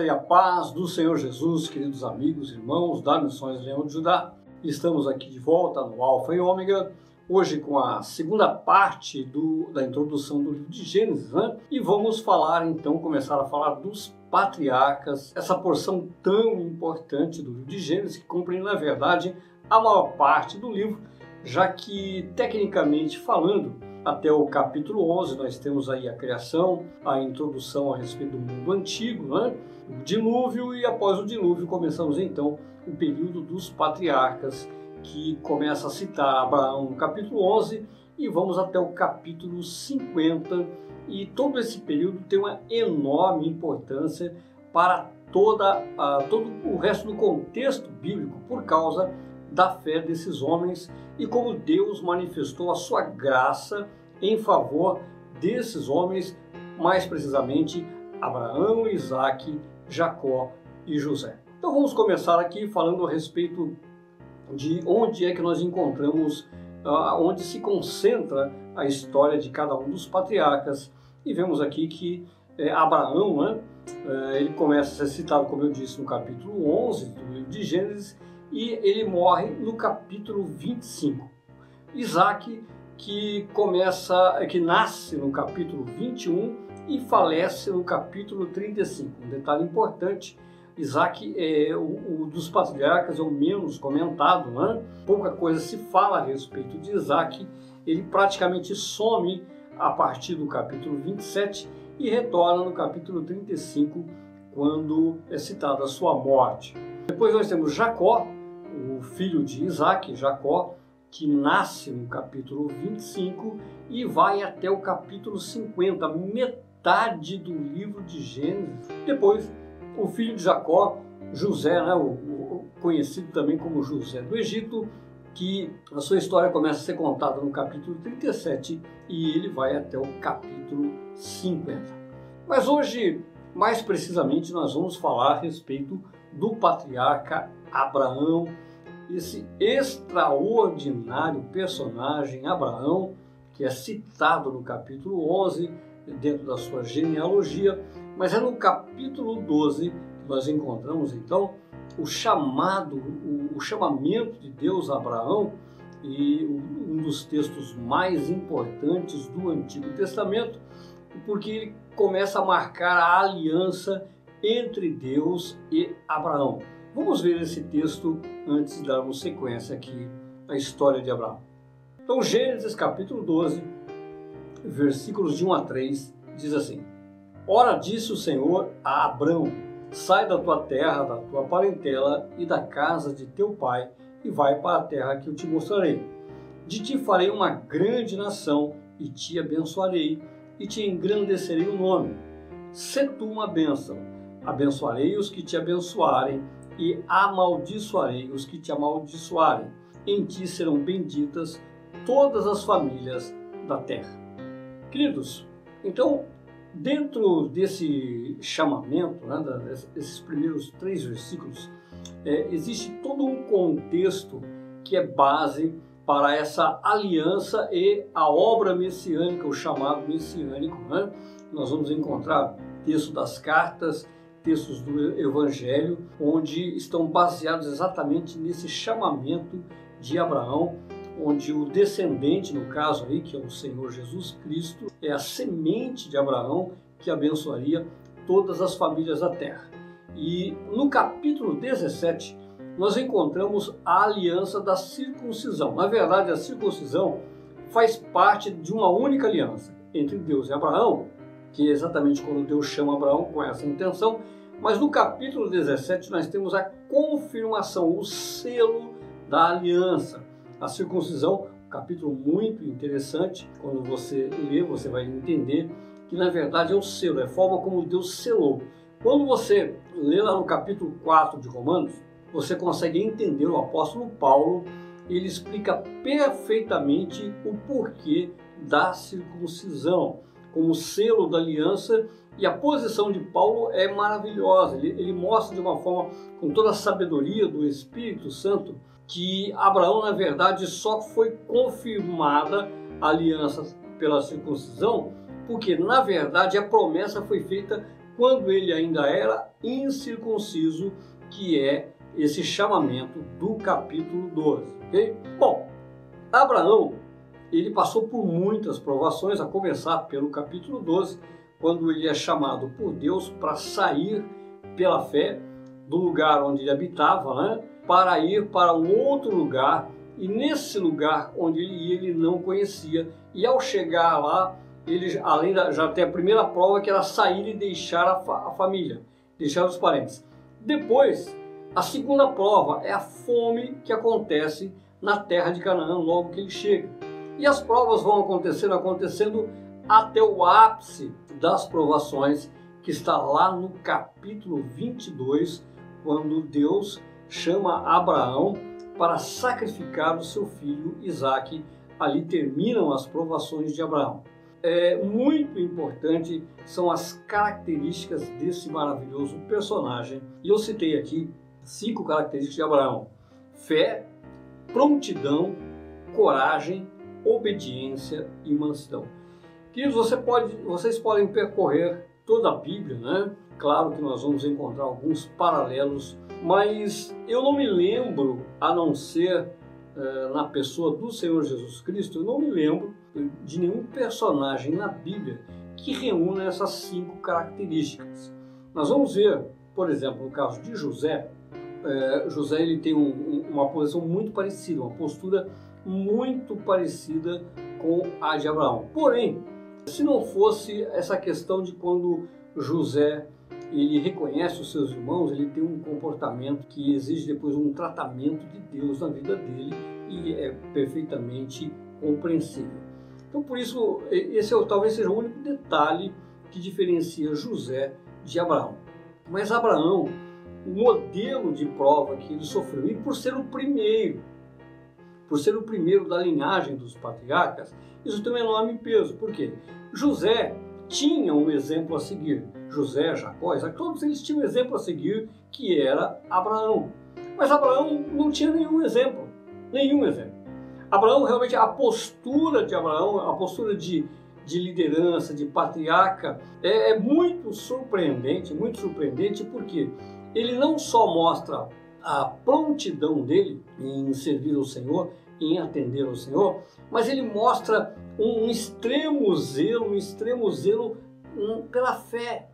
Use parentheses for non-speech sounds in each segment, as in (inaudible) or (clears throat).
graça e a paz do Senhor Jesus, queridos amigos, irmãos da Missões Leão de Judá. Estamos aqui de volta no Alfa e Ômega, hoje com a segunda parte do, da introdução do livro de Gênesis, né? E vamos falar então, começar a falar dos patriarcas, essa porção tão importante do livro de Gênesis, que compreende, na verdade, a maior parte do livro, já que, tecnicamente falando, até o capítulo 11 nós temos aí a criação, a introdução a respeito do mundo antigo, né? O dilúvio e após o dilúvio começamos então o período dos patriarcas que começa a citar Abraão no capítulo 11 e vamos até o capítulo 50 e todo esse período tem uma enorme importância para toda a, todo o resto do contexto bíblico por causa da fé desses homens e como Deus manifestou a sua graça em favor desses homens, mais precisamente Abraão, Isaac, Jacó e José. Então vamos começar aqui falando a respeito de onde é que nós encontramos, uh, onde se concentra a história de cada um dos patriarcas. E vemos aqui que é, Abraão, né, é, ele começa a ser citado, como eu disse, no capítulo 11 do livro de Gênesis, e ele morre no capítulo 25. Isaac, que começa, que nasce no capítulo 21 e falece no capítulo 35. Um detalhe importante, Isaac é o, o dos patriarcas é o menos comentado, né? pouca coisa se fala a respeito de Isaac, ele praticamente some a partir do capítulo 27 e retorna no capítulo 35, quando é citada a sua morte. Depois nós temos Jacó, o filho de Isaac, Jacó, que nasce no capítulo 25 e vai até o capítulo 50, metade do livro de Gênesis. Depois, o filho de Jacó, José, né, o, o, conhecido também como José do Egito, que a sua história começa a ser contada no capítulo 37 e ele vai até o capítulo 50. Mas hoje, mais precisamente, nós vamos falar a respeito do patriarca Abraão, esse extraordinário personagem Abraão, que é citado no capítulo 11, dentro da sua genealogia, mas é no capítulo 12 que nós encontramos então o chamado, o, o chamamento de Deus a Abraão e um dos textos mais importantes do Antigo Testamento, porque ele começa a marcar a aliança entre Deus e Abraão. Vamos ver esse texto antes de darmos sequência aqui à história de Abraão. Então, Gênesis capítulo 12, versículos de 1 a 3, diz assim: Ora disse o Senhor a Abraão: Sai da tua terra, da tua parentela e da casa de teu pai, e vai para a terra que eu te mostrarei. De ti farei uma grande nação, e te abençoarei, e te engrandecerei o nome. Se tu uma bênção, abençoarei os que te abençoarem, e amaldiçoarei os que te amaldiçoarem. Em ti serão benditas todas as famílias da terra. Queridos, então, dentro desse chamamento, né, desses primeiros três versículos, é, existe todo um contexto que é base para essa aliança e a obra messiânica, o chamado messiânico. Né? Nós vamos encontrar texto das cartas, textos do Evangelho, onde estão baseados exatamente nesse chamamento de Abraão, onde o descendente, no caso aí, que é o Senhor Jesus Cristo, é a semente de Abraão que abençoaria todas as famílias da terra. E no capítulo 17, nós encontramos a aliança da circuncisão. Na verdade, a circuncisão faz parte de uma única aliança entre Deus e Abraão, que é exatamente quando Deus chama Abraão com essa intenção. Mas no capítulo 17 nós temos a confirmação, o selo da aliança. A circuncisão, capítulo muito interessante, quando você lê, você vai entender que na verdade é o selo, é a forma como Deus selou. Quando você lê lá no capítulo 4 de Romanos, você consegue entender o apóstolo Paulo, ele explica perfeitamente o porquê da circuncisão como selo da aliança. E a posição de Paulo é maravilhosa. Ele, ele mostra de uma forma, com toda a sabedoria do Espírito Santo, que Abraão, na verdade, só foi confirmada a aliança pela circuncisão, porque, na verdade, a promessa foi feita quando ele ainda era incircunciso, que é esse chamamento do capítulo 12. Okay? Bom, Abraão ele passou por muitas provações, a começar pelo capítulo 12, quando ele é chamado por Deus para sair pela fé do lugar onde ele habitava, né, para ir para um outro lugar, e nesse lugar onde ele ia, ele não conhecia, e ao chegar lá, ele, além da, já tem a primeira prova que era sair e deixar a, fa, a família, deixar os parentes. Depois, a segunda prova é a fome que acontece na terra de Canaã logo que ele chega. E as provas vão acontecendo, acontecendo até o ápice das provações, que está lá no capítulo 22, quando Deus chama Abraão para sacrificar o seu filho Isaque. Ali terminam as provações de Abraão. É muito importante são as características desse maravilhoso personagem. E eu citei aqui cinco características de Abraão: fé, prontidão, coragem, obediência e mansidão. Queridos, você pode, vocês podem percorrer toda a Bíblia, né? Claro que nós vamos encontrar alguns paralelos, mas eu não me lembro, a não ser uh, na pessoa do Senhor Jesus Cristo, eu não me lembro de nenhum personagem na Bíblia que reúna essas cinco características. Nós vamos ver, por exemplo, no caso de José, uh, José ele tem um, uma posição muito parecida, uma postura muito parecida com a de Abraão. Porém, se não fosse essa questão de quando José ele reconhece os seus irmãos, ele tem um comportamento que exige depois um tratamento de Deus na vida dele e é perfeitamente compreensível. Então, por isso, esse é, talvez seja o único detalhe que diferencia José de Abraão. Mas Abraão, o modelo de prova que ele sofreu, e por ser o primeiro, por ser o primeiro da linhagem dos patriarcas, isso tem um enorme peso. Por quê? José tinha um exemplo a seguir. José, Jacó, Isaac, todos eles tinham um exemplo a seguir, que era Abraão. Mas Abraão não tinha nenhum exemplo. Nenhum exemplo. Abraão, realmente, a postura de Abraão, a postura de, de liderança, de patriarca, é, é muito surpreendente, muito surpreendente, porque ele não só mostra a prontidão dele em servir ao Senhor, em atender ao Senhor, mas ele mostra um extremo zelo, um extremo zelo pela fé,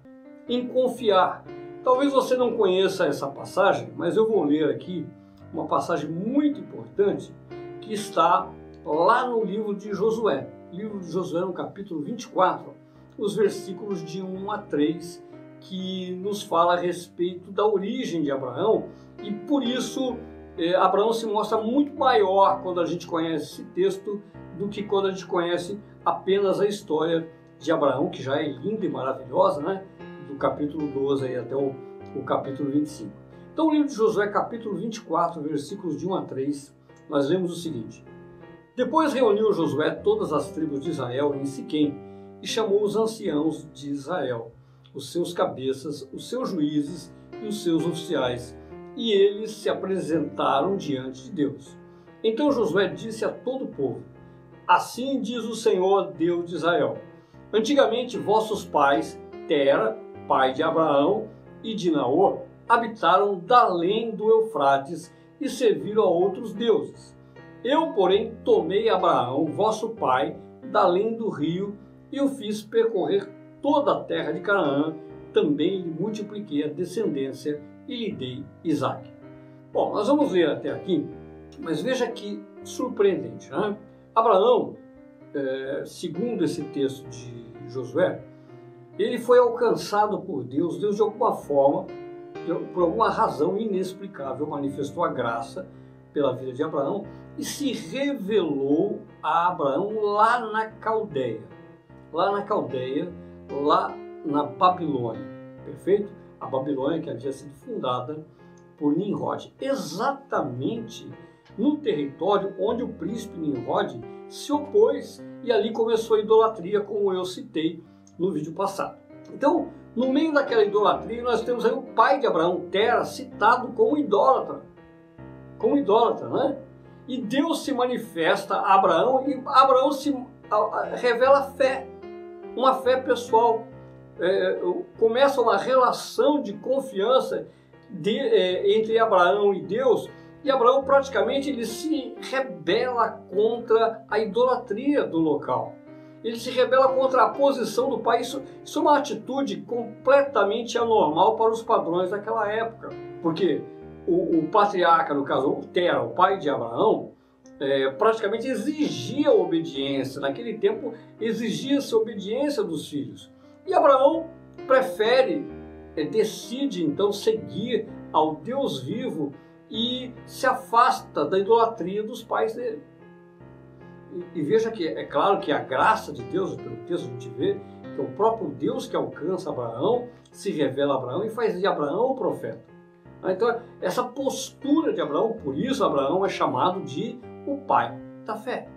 em confiar. Talvez você não conheça essa passagem, mas eu vou ler aqui uma passagem muito importante que está lá no livro de Josué. Livro de Josué, no capítulo 24, os versículos de 1 a 3, que nos fala a respeito da origem de Abraão e por isso eh, Abraão se mostra muito maior quando a gente conhece esse texto do que quando a gente conhece apenas a história de Abraão, que já é linda e maravilhosa, né? Do capítulo 12 aí até o, o capítulo 25. Então, o livro de Josué, capítulo 24, versículos de 1 a 3, nós lemos o seguinte: Depois reuniu Josué todas as tribos de Israel em Siquém e chamou os anciãos de Israel os seus cabeças, os seus juízes e os seus oficiais, e eles se apresentaram diante de Deus. Então Josué disse a todo o povo: Assim diz o Senhor Deus de Israel: Antigamente vossos pais, Tera, pai de Abraão e de Naor, habitaram além do Eufrates e serviram a outros deuses. Eu, porém, tomei Abraão, vosso pai, além do rio e o fiz percorrer toda a terra de Canaã, também lhe multipliquei a descendência e lhe dei Isaac. Bom, nós vamos ler até aqui, mas veja que surpreendente. Né? Abraão, é, segundo esse texto de Josué, ele foi alcançado por Deus, Deus de alguma forma, por alguma razão inexplicável, manifestou a graça pela vida de Abraão e se revelou a Abraão lá na Caldeia. Lá na Caldeia, lá na Babilônia, perfeito? A Babilônia que havia sido fundada por Nimrod, exatamente no território onde o príncipe Nimrod se opôs e ali começou a idolatria, como eu citei no vídeo passado. Então, no meio daquela idolatria, nós temos aí o pai de Abraão, Tera, citado como idólatra. Como idólatra, né? E Deus se manifesta a Abraão e Abraão se revela fé uma fé pessoal. é, começa uma relação de confiança de, é, entre Abraão e Deus, e Abraão praticamente ele se rebela contra a idolatria do local. Ele se rebela contra a posição do pai. Isso, isso é uma atitude completamente anormal para os padrões daquela época. Porque o, o patriarca, no caso, o Tera, o pai de Abraão, é, praticamente exigia obediência. Naquele tempo, exigia-se obediência dos filhos. E Abraão prefere, é, decide então seguir ao Deus vivo e se afasta da idolatria dos pais dele. E, e veja que é claro que a graça de Deus, pelo texto a gente vê, que é o próprio Deus que alcança Abraão, se revela a Abraão e faz de Abraão o profeta. Então, essa postura de Abraão, por isso Abraão é chamado de o pai da fé.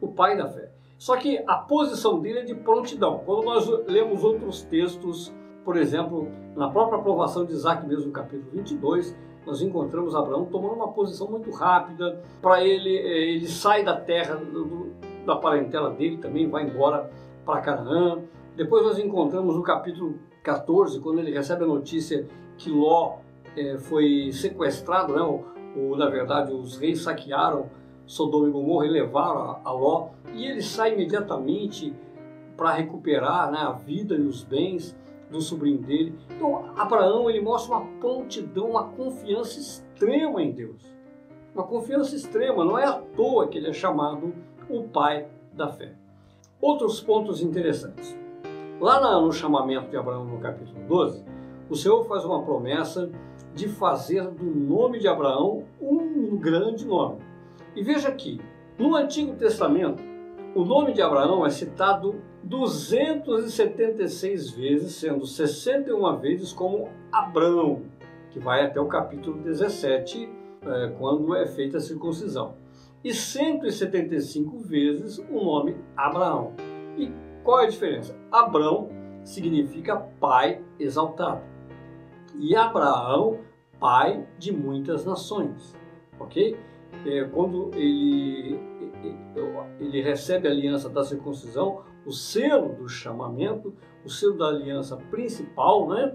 O pai da fé. Só que a posição dele é de prontidão. Quando nós lemos outros textos, por exemplo, na própria aprovação de Isaac, mesmo no capítulo 22, nós encontramos Abraão tomando uma posição muito rápida. Para ele, eh, ele sai da terra do, da parentela dele, também vai embora para Canaã. Depois nós encontramos no capítulo 14, quando ele recebe a notícia que Ló é, foi sequestrado, né? ou, ou, na verdade os reis saquearam Sodoma e Gomorra e levaram a, a Ló, e ele sai imediatamente para recuperar né, a vida e os bens do sobrinho dele. Então, Abraão ele mostra uma prontidão, uma confiança extrema em Deus. Uma confiança extrema, não é à toa que ele é chamado o pai da fé. Outros pontos interessantes. Lá no chamamento de Abraão, no capítulo 12, o Senhor faz uma promessa de fazer do nome de Abraão um grande nome. E veja aqui, no Antigo Testamento, o nome de Abraão é citado 276 vezes, sendo 61 vezes como Abrão, que vai até o capítulo 17, é, quando é feita a circuncisão. E 175 vezes o nome Abraão. E qual é a diferença? Abrão significa pai exaltado. E Abraão, pai de muitas nações. Ok? É, quando ele, ele recebe a aliança da circuncisão, o selo do chamamento, o selo da aliança principal, né?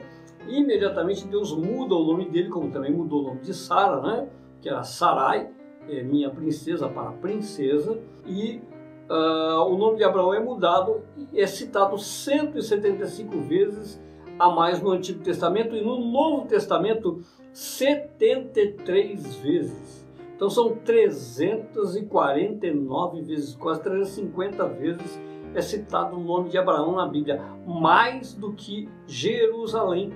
E imediatamente Deus muda o nome dele, como também mudou o nome de Sara, né? Que era Sarai, é, minha princesa para princesa, e uh, o nome de Abraão é mudado é citado 175 vezes a mais no Antigo Testamento e no Novo Testamento 73 vezes. Então são 349 vezes, quase 350 vezes é citado o nome de Abraão na Bíblia, mais do que Jerusalém.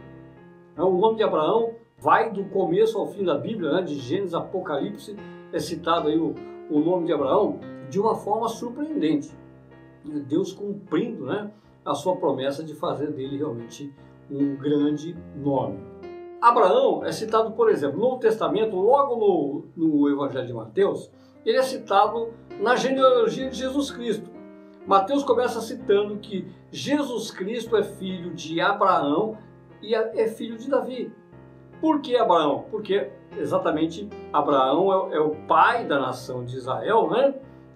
Então, o nome de Abraão vai do começo ao fim da Bíblia, né, de Gênesis, Apocalipse, é citado aí o, o nome de Abraão de uma forma surpreendente. Deus cumprindo né, a sua promessa de fazer dele realmente um grande nome. Abraão é citado, por exemplo, no Testamento, logo no, no Evangelho de Mateus, ele é citado na genealogia de Jesus Cristo. Mateus começa citando que Jesus Cristo é filho de Abraão e é, é filho de Davi. Por que Abraão? Porque exatamente Abraão é, é, o pai da nação de Israel, né?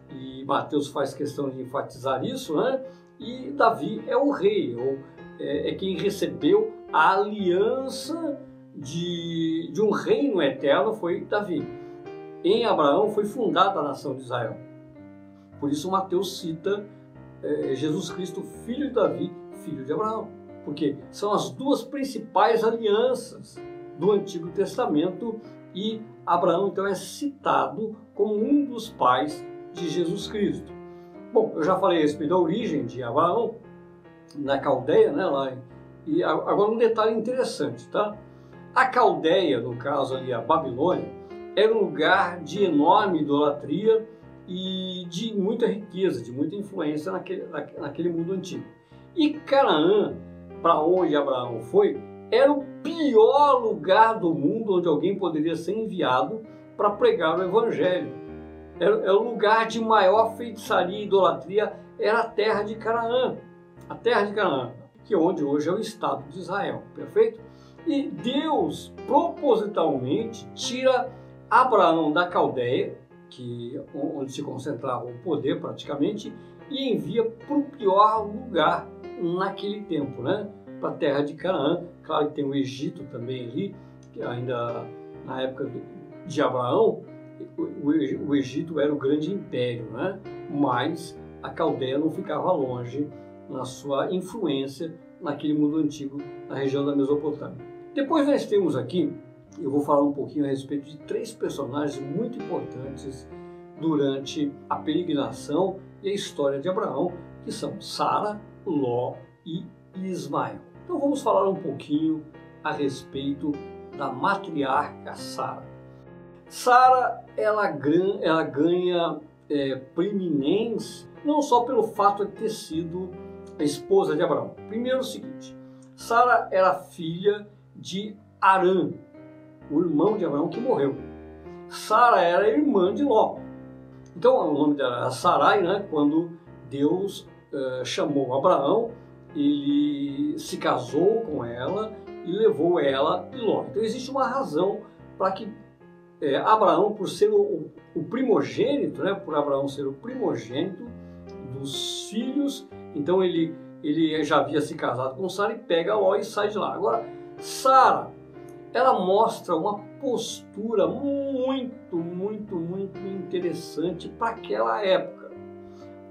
E Mateus faz questão de enfatizar isso, né? E Davi é o rei, ou é, é quem recebeu a aliança de, de um reino eterno foi Davi. Em Abraão foi fundada a nação de Israel. Por isso Mateus cita é, Jesus Cristo, filho de Davi, filho de Abraão. Porque são as duas principais alianças do Antigo Testamento e Abraão então é citado como um dos pais de Jesus Cristo. Bom, eu já falei a respeito da origem de Abraão na Caldeia, né, lá, e agora um detalhe interessante, tá? A Caldeia, no caso ali a Babilônia, era um lugar de enorme idolatria e de muita riqueza, de muita influência naquele, naquele mundo antigo. E Canaã, para onde Abraão foi, era o pior lugar do mundo onde alguém poderia ser enviado para pregar o Evangelho. Era, era o lugar de maior feitiçaria e idolatria, era a terra de Canaã. A terra de Canaã, que é onde hoje é o Estado de Israel, perfeito? E Deus propositalmente tira Abraão da Caldeia, que onde se concentrava o poder praticamente, e envia para o pior lugar naquele tempo, né? para a terra de Canaã. Claro que tem o Egito também ali, que ainda na época de Abraão, o Egito era o grande império, né? mas a Caldeia não ficava longe na sua influência naquele mundo antigo, na região da Mesopotâmia. Depois nós temos aqui, eu vou falar um pouquinho a respeito de três personagens muito importantes durante a peregrinação e a história de Abraão, que são Sara, Ló e Ismael. Então vamos falar um pouquinho a respeito da matriarca Sara. Sara ela, ela ganha é, preeminência não só pelo fato de ter sido a esposa de Abraão. Primeiro o seguinte, Sara era filha de Arã, o irmão de Abraão que morreu. Sara era irmã de Ló. Então o nome dela era Sarai, né? Quando Deus uh, chamou Abraão, ele se casou com ela e levou ela e Ló. Então existe uma razão para que é, Abraão, por ser o, o, primogênito, né, por Abraão ser o primogênito dos filhos, então ele, ele já havia se casado com Sara e pega Ló e sai de lá. Agora, Sara, ela mostra uma postura muito, muito, muito interessante para aquela época.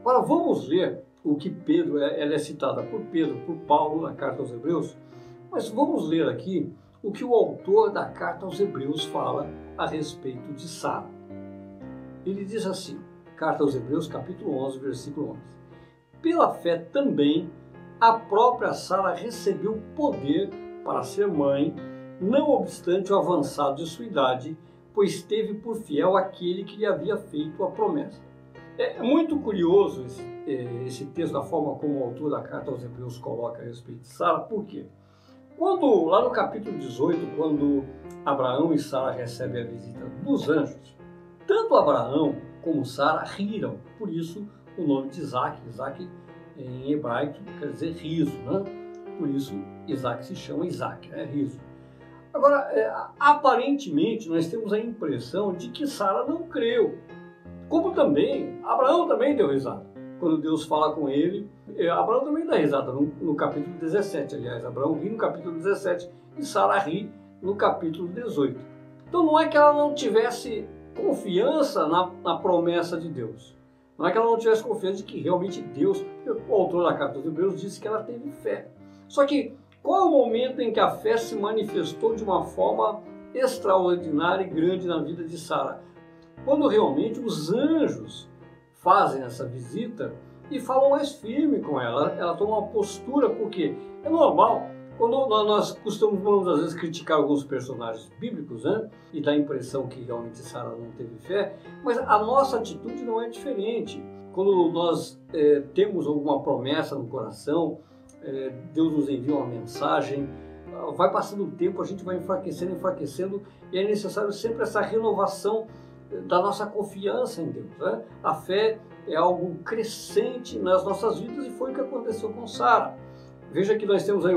Agora vamos ver o que Pedro, é, ela é citada por Pedro, por Paulo na carta aos Hebreus, mas vamos ler aqui o que o autor da carta aos Hebreus fala a respeito de Sara. Ele diz assim, carta aos Hebreus, capítulo 11, versículo 11. Pela fé também a própria Sara recebeu poder para ser mãe, não obstante o avançado de sua idade, pois teve por fiel aquele que lhe havia feito a promessa. É muito curioso esse, é, esse texto, da forma como o autor da carta aos Hebreus coloca a respeito de Sara, por quê? Quando, lá no capítulo 18, quando Abraão e Sara recebem a visita dos anjos, tanto Abraão como Sara riram, por isso o nome de Isaac. Isaac em hebraico quer dizer riso, né? Por isso Isaac se chama Isaac, né? Riso. Agora, é, aparentemente, nós temos a impressão de que Sara não creu. Como também, Abraão também deu risada quando Deus fala com ele. É, Abraão também dá risada no, no capítulo 17, aliás. Abraão ri no capítulo 17 e Sara ri no capítulo 18. Então não é que ela não tivesse confiança na, na, promessa de Deus. Não é que ela não tivesse confiança de que realmente Deus, o autor da carta dos Hebreus disse que ela teve fé. Só que qual é o momento em que a fé se manifestou de uma forma extraordinária e grande na vida de Sara? Quando realmente os anjos fazem essa visita e falam mais firme com ela. Ela toma uma postura, porque é normal. Quando nós costumamos, às vezes, criticar alguns personagens bíblicos, né? E dá a impressão que realmente Sara não teve fé, mas a nossa atitude não é diferente. Quando nós é, temos alguma promessa no coração, é, Deus nos envia uma mensagem, vai passando o tempo, a gente vai enfraquecendo, enfraquecendo, e é necessário sempre essa renovação da nossa confiança em Deus. Né? A fé é algo crescente nas nossas vidas e foi o que aconteceu com Sara. Veja que nós temos aí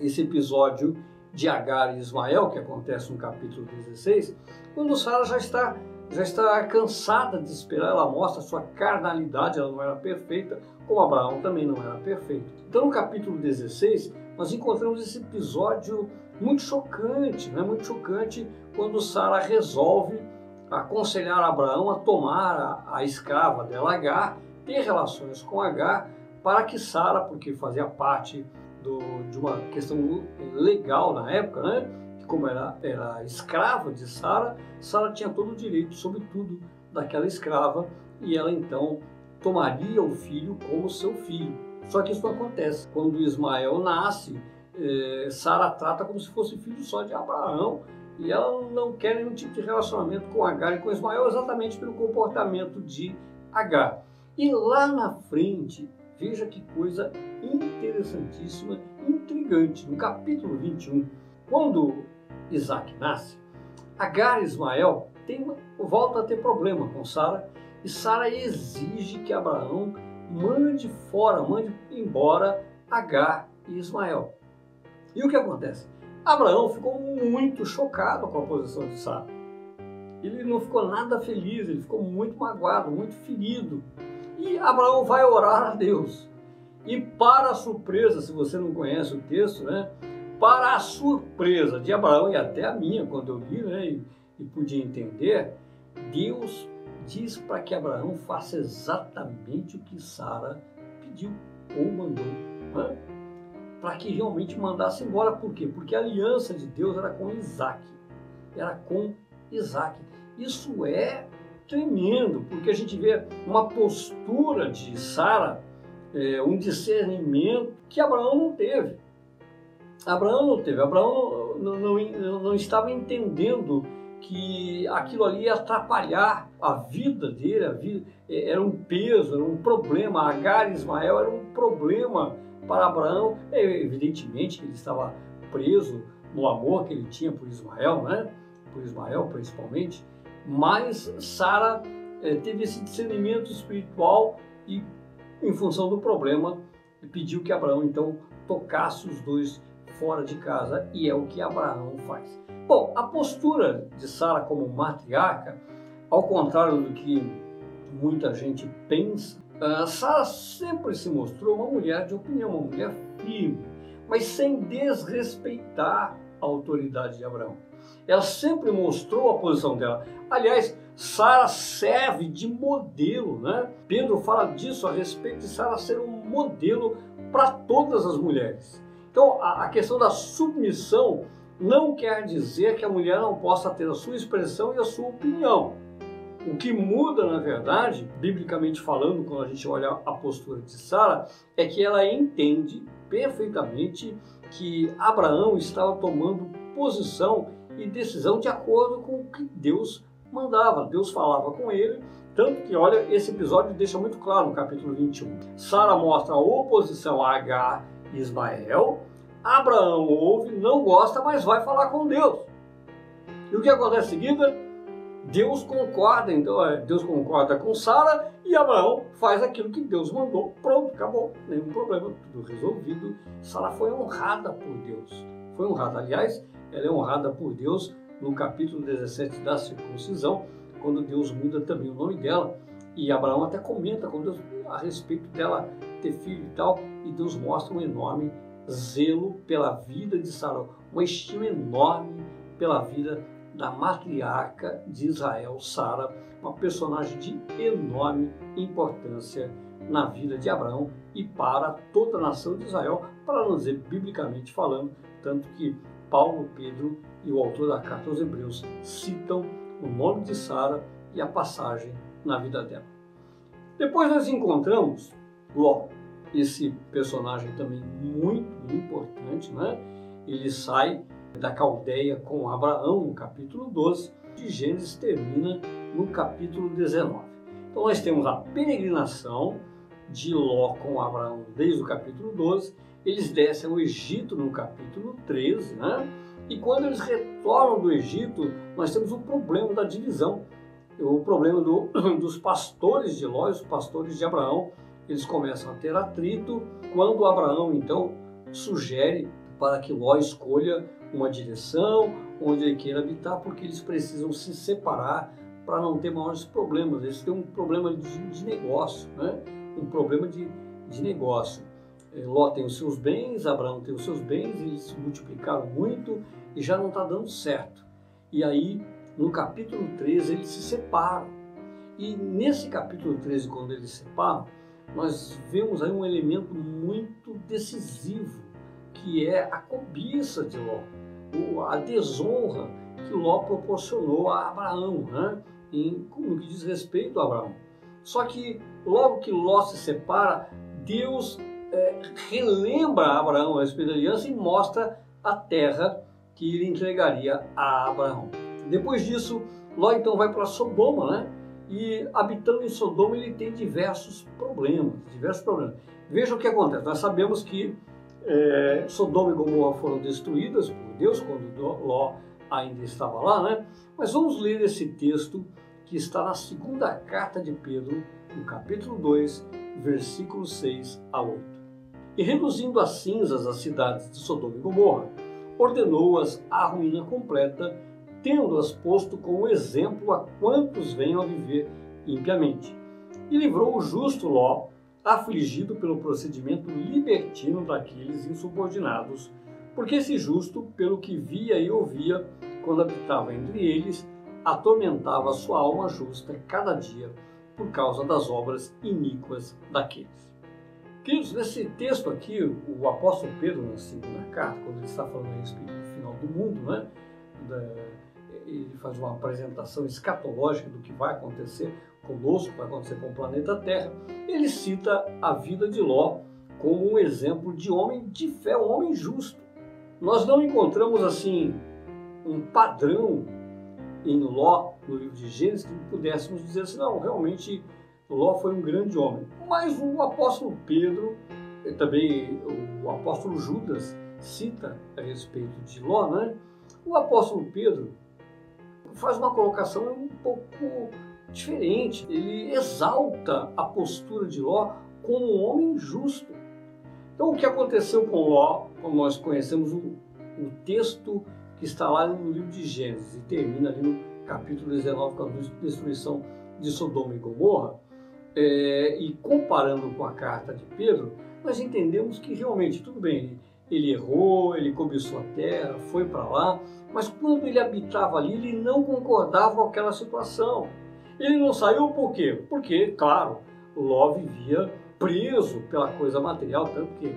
esse episódio de Agar e Ismael, que acontece no capítulo 16, quando Sara já está, já está cansada de esperar, ela mostra sua carnalidade, ela não era perfeita, como Abraão também não era perfeito. Então, no capítulo 16, nós encontramos esse episódio muito chocante, né? muito chocante, quando Sara resolve aconselhar Abraão a tomar a, a escrava dela Agar, ter relações com Agar, para que Sara, porque fazia parte do, de uma questão legal na época, né? Como era, era escrava de Sara, Sara tinha todo o direito sobre tudo daquela escrava e ela então tomaria o filho como seu filho. Só que isso não acontece. Quando Ismael nasce, eh, Sara trata como se fosse filho só de Abraão e ela não quer nenhum tipo de relacionamento com Agar e com Ismael exatamente pelo comportamento de Agar. E lá na frente, veja que coisa interessantíssima, intrigante. No capítulo 21, quando Isaac nasce, Agar e Ismael tem, voltam a ter problema com Sara e Sara exige que Abraão mande fora, mande embora Agar e Ismael. E o que acontece? Abraão ficou muito chocado com a posição de Sara. Ele não ficou nada feliz, ele ficou muito magoado, muito ferido. E Abraão vai orar a Deus. E para a surpresa, se você não conhece o texto, né? Para a surpresa de Abraão e até a minha, quando eu li né, e, e podia entender, Deus diz para que Abraão faça exatamente o que Sara pediu ou mandou. Né? Para que realmente mandasse embora. Por quê? Porque a aliança de Deus era com Isaac. Era com Isaac. Isso é tremendo, porque a gente vê uma postura de Sara, é, um discernimento que Abraão não teve. Abraão não teve, Abraão não, não, não, estava entendendo que aquilo ali ia atrapalhar a vida dele, a vida, é, era um peso, era um problema. Agar e Ismael era um problema para Abraão. É, evidentemente que ele estava preso no amor que ele tinha por Ismael, né? por Ismael principalmente, mas Sara é, teve esse discernimento espiritual e, em função do problema, pediu que Abraão então tocasse os dois fora de casa e é o que Abraão faz. Bom, a postura de Sara como matriarca, ao contrário do que muita gente pensa, uh, Sara sempre se mostrou uma mulher de opinião, uma mulher firme, mas sem desrespeitar a autoridade de Abraão. Ela sempre mostrou a posição dela. Aliás, Sara serve de modelo, né? Pedro fala disso a respeito de Sara ser um modelo para todas as mulheres. Então, a, a questão da submissão não quer dizer que a mulher não possa ter a sua expressão e a sua opinião. O que muda, na verdade, biblicamente falando, quando a gente olha a postura de Sara, é que ela entende perfeitamente que Abraão estava tomando posição e decisão de acordo com o que Deus mandava. Deus falava com ele, tanto que, olha, esse episódio deixa muito claro no capítulo 21. Sara mostra a oposição a Agar Ismael. Abraão ouve, não gosta, mas vai falar com Deus. E o que acontece em seguida? Deus concorda, então é, Deus concorda com Sara e Abraão faz aquilo que Deus mandou. Pronto, acabou, nenhum problema, tudo resolvido. Sara foi honrada por Deus. Foi honrada. Aliás, ela é honrada por Deus no capítulo 17 da circuncisão, quando Deus muda também o nome dela. E Abraão até comenta com Deus a respeito dela ter filho e tal, e Deus mostra um enorme zelo pela vida de Sara, uma estima enorme pela vida da matriarca de Israel, Sara, uma personagem de enorme importância na vida de Abraão e para toda a nação de Israel, para não dizer biblicamente falando, tanto que Paulo, Pedro e o autor da carta aos Hebreus citam o nome de Sara e a passagem na vida dela. Depois nós encontramos Ló, esse personagem também muito importante, né? Ele sai da Caldeia com Abraão no capítulo 12, de Gênesis termina no capítulo 19. Então nós temos a peregrinação de Ló com Abraão desde o capítulo 12 eles descem ao Egito no capítulo 13, né? E quando eles retornam do Egito, nós temos o problema da divisão, o problema do, (clears throat) dos pastores de Ló os pastores de Abraão. Eles começam a ter atrito quando Abraão, então, sugere para que Ló escolha uma direção onde ele queira habitar, porque eles precisam se separar para não ter maiores problemas. Eles têm um problema de, de negócio, né? um problema de, de negócio. É, Ló tem os seus bens, Abraão tem os seus bens, eles se multiplicaram muito e já não está dando certo. E aí, no capítulo 13, eles se separam. E nesse capítulo 13, quando eles se separam, nós vemos aí um elemento muito decisivo, que é a cobiça de Ló, a desonra que Ló proporcionou a Abraão, né? em, no que diz respeito a Abraão. Só que logo que Ló se separa, Deus é, relembra a Abraão a respeito da aliança e mostra a terra que ele entregaria a Abraão. Depois disso, Ló então vai para Sodoma, né? E habitando em Sodoma ele tem diversos problemas, diversos problemas. Veja o que acontece. Nós sabemos que é, Sodoma e Gomorra foram destruídas por Deus quando Ló ainda estava lá, né? Mas vamos ler esse texto que está na segunda carta de Pedro, no capítulo 2, versículos 6 a 8 e reduzindo a cinzas as cidades de Sodoma e Gomorra, ordenou-as à ruína completa, tendo-as posto como exemplo a quantos venham a viver impiamente. E livrou o justo Ló, afligido pelo procedimento libertino daqueles insubordinados, porque esse justo, pelo que via e ouvia quando habitava entre eles, atormentava sua alma justa cada dia por causa das obras iníquas daqueles. Queridos, nesse texto aqui, o apóstolo Pedro, na segunda carta, quando ele está falando a respeito do final do mundo, né, ele faz uma apresentação escatológica do que vai acontecer conosco, vai acontecer com o planeta Terra. Ele cita a vida de Ló como um exemplo de homem de fé, um homem justo. Nós não encontramos assim um padrão em Ló, no livro de Gênesis, que pudéssemos dizer assim, não, realmente Ló foi um grande homem. Mas o apóstolo Pedro, também o apóstolo Judas, cita a respeito de Ló, né? O apóstolo Pedro faz uma colocação um pouco diferente. Ele exalta a postura de Ló como um homem justo. Então, o que aconteceu com Ló, como nós conhecemos o, o texto que está lá no livro de Gênesis e termina ali no capítulo 19 com a destruição de Sodoma e Gomorra, é, e comparando com a carta de Pedro, nós entendemos que realmente, tudo bem, ele errou, ele cobiçou a terra, foi para lá, mas quando ele habitava ali, ele não concordava com aquela situação. Ele não saiu por quê? Porque, claro, Ló vivia preso pela coisa material, tanto que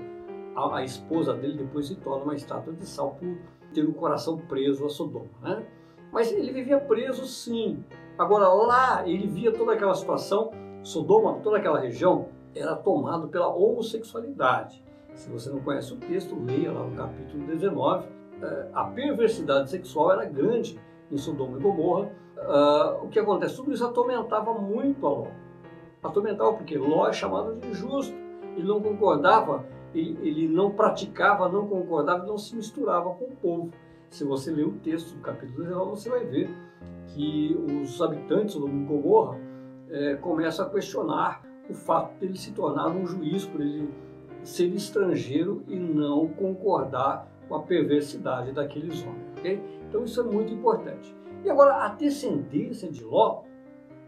a, a esposa dele depois se torna uma estátua de sal por ter o coração preso a Sodoma. Né? Mas ele vivia preso sim. Agora lá ele via toda aquela situação, Sodoma, toda aquela região, era tomado pela homossexualidade. Se você não conhece o texto, leia lá no capítulo 19. Eh, a perversidade sexual era grande em Sodoma e Gomorra. Uh, o que acontece? Tudo isso atormentava muito a Ló. Atormentava porque Ló é chamado de injusto. Ele não concordava, ele, não praticava, não concordava, não se misturava com o povo. Se você ler o texto do capítulo 19, você vai ver que os habitantes do Gomorra é, começam a questionar o fato de ele se tornar um juiz, por ele ser estrangeiro e não concordar com a perversidade daqueles homens. Okay? Então isso é muito importante. E agora a descendência de Ló,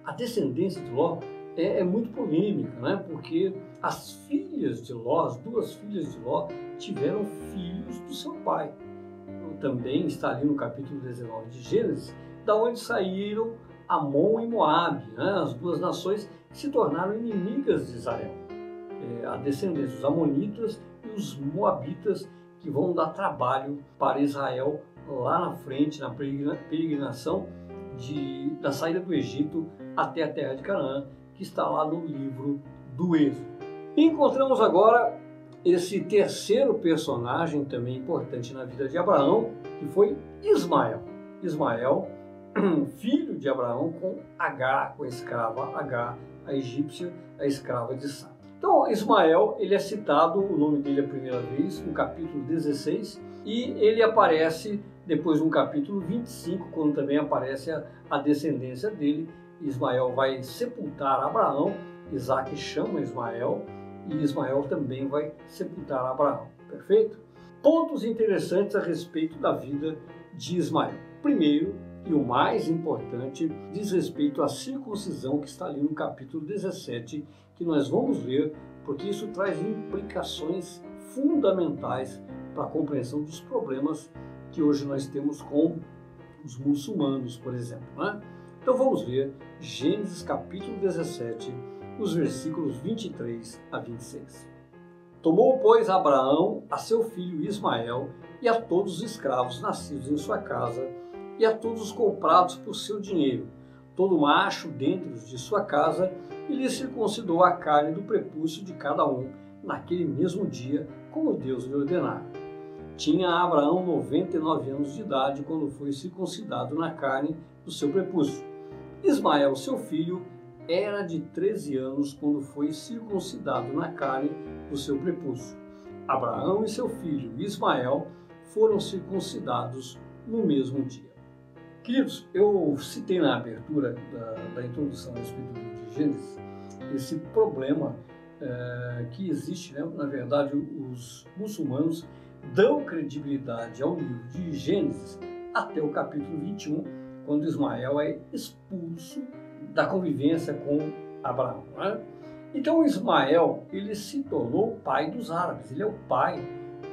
a descendência de Ló é, é, muito polêmica, né? Porque as filhas de Ló, as duas filhas de Ló, tiveram filhos do seu pai. Também está ali no capítulo 19 de Gênesis, da onde saíram Amon e Moabe, né? as duas nações que se tornaram inimigas de Israel. É, a descendência dos Amonitas e os Moabitas que vão dar trabalho para Israel lá na frente, na peregrinação de, da saída do Egito até a terra de Canaã, que está lá no livro do Êxodo. Encontramos agora esse terceiro personagem também importante na vida de Abraão, que foi Ismael. Ismael, (clears throat) filho de Abraão com Agar, com a escrava Agar, a egípcia, a escrava de Sá. Então, Ismael, ele é citado, o nome dele a primeira vez, no capítulo 16, e ele aparece depois no capítulo 25, quando também aparece a, a descendência dele. Ismael vai sepultar Abraão, Isaac chama Ismael, e Ismael também vai sepultar Abraão. Perfeito? Pontos interessantes a respeito da vida de Ismael. Primeiro, e o mais importante, diz respeito à circuncisão que está ali no capítulo 17, que nós vamos ler, porque isso traz implicações fundamentais para a compreensão dos problemas que hoje nós temos com os muçulmanos, por exemplo. Né? Então vamos ver Gênesis capítulo 17, os versículos 23 a 26. Tomou, pois, Abraão a seu filho Ismael e a todos os escravos nascidos em sua casa e a todos os comprados por seu dinheiro, todo macho dentro de sua casa, e lhe circuncidou a carne do prepúcio de cada um naquele mesmo dia, como Deus lhe ordenara. Tinha Abraão 99 anos de idade quando foi circuncidado na carne do seu prepúcio. Ismael, seu filho, era de 13 anos quando foi circuncidado na carne do seu prepúcio. Abraão e seu filho Ismael foram circuncidados no mesmo dia. Queridos, eu citei na abertura da, da introdução respeito do de Gênesis esse problema é, que existe, né? na verdade, os muçulmanos dão credibilidade ao livro de Gênesis até o capítulo 21, quando Ismael é expulso da convivência com Abraão. Né? Então Ismael, ele se tornou o pai dos árabes, ele é o pai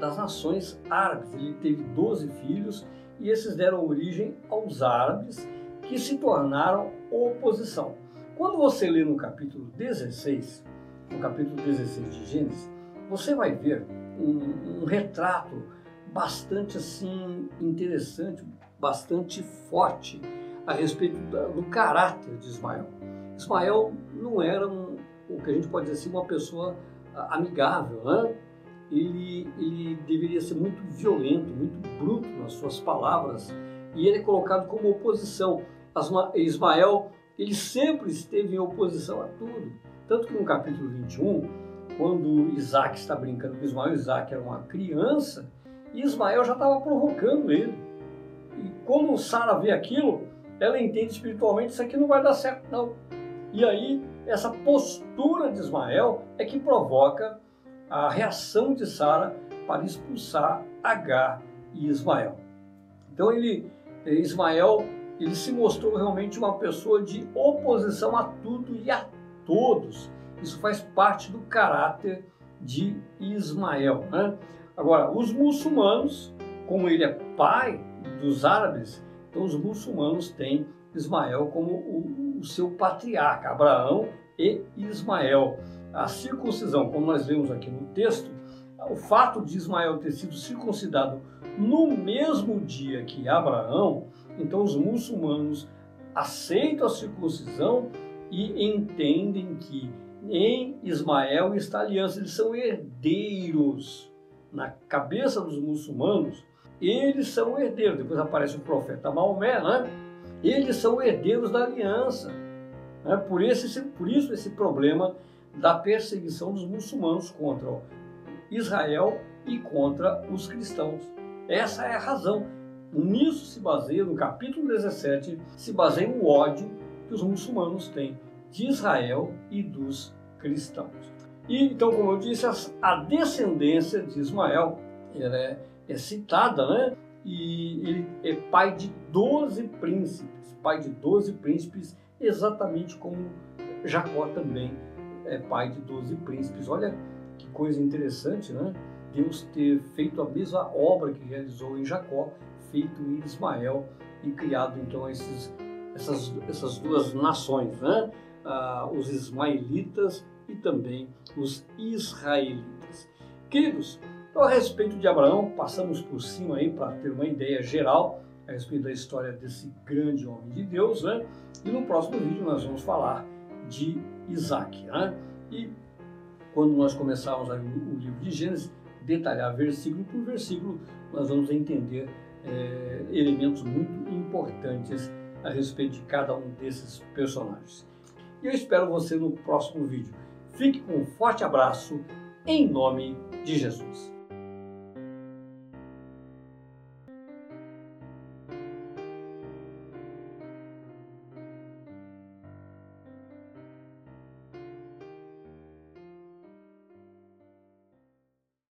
das nações árabes. Ele teve 12 filhos e esses deram origem aos árabes que se tornaram oposição. Quando você lê no capítulo 16, no capítulo 16 de Gênesis, você vai ver um, um retrato bastante assim interessante, bastante forte a respeito do caráter de Ismael. Ismael não era um, o que a gente pode dizer assim, uma pessoa ah, amigável, né? Ele, ele deveria ser muito violento, muito bruto nas suas palavras, e ele é colocado como oposição. Ismael, ele sempre esteve em oposição a tudo. Tanto que no capítulo 21, quando Isaac está brincando com Ismael, Isaac era uma criança, e Ismael já estava provocando ele. E quando Sara vê aquilo, ela entende espiritualmente, isso aqui não vai dar certo não. E aí, essa postura de Ismael é que provoca a reação de Sara para expulsar Agar e Ismael. Então ele, Ismael, ele se mostrou realmente uma pessoa de oposição a tudo e a todos. Isso faz parte do caráter de Ismael. Né? Agora, os muçulmanos, como ele é pai dos árabes, então os muçulmanos têm Ismael como o, o seu patriarca, Abraão e Ismael. A circuncisão, como nós vemos aqui no texto, o fato de Ismael ter sido circuncidado no mesmo dia que Abraão, então os muçulmanos aceitam a circuncisão e entendem que em Ismael está a aliança, eles são herdeiros. Na cabeça dos muçulmanos, eles são herdeiros. Depois aparece o profeta Maomé, né? Eles são herdeiros da aliança. Né? Por, esse, por isso esse problema da perseguição dos muçulmanos contra Israel e contra os cristãos. Essa é a razão. Nisso se baseia, no capítulo 17, se baseia o ódio que os muçulmanos têm de Israel e dos cristãos. E então, como eu disse, a descendência de Ismael é, é citada, né? E ele é pai de 12 príncipes, pai de 12 príncipes, exatamente como Jacó também é pai de 12 príncipes. Olha que coisa interessante, né? Deus ter feito a mesma obra que realizou em Jacó, feito em Ismael e criado então esses, essas, essas duas nações, né? Ah, os ismaelitas e também os israelitas. Queridos, então, a respeito de Abraão, passamos por cima aí para ter uma ideia geral a respeito da história desse grande homem de Deus, né? E no próximo vídeo nós vamos falar de Isaac, né? E quando nós começarmos o livro de Gênesis, detalhar versículo por versículo, nós vamos entender é, elementos muito importantes a respeito de cada um desses personagens. E eu espero você no próximo vídeo. Fique com um forte abraço em nome de Jesus.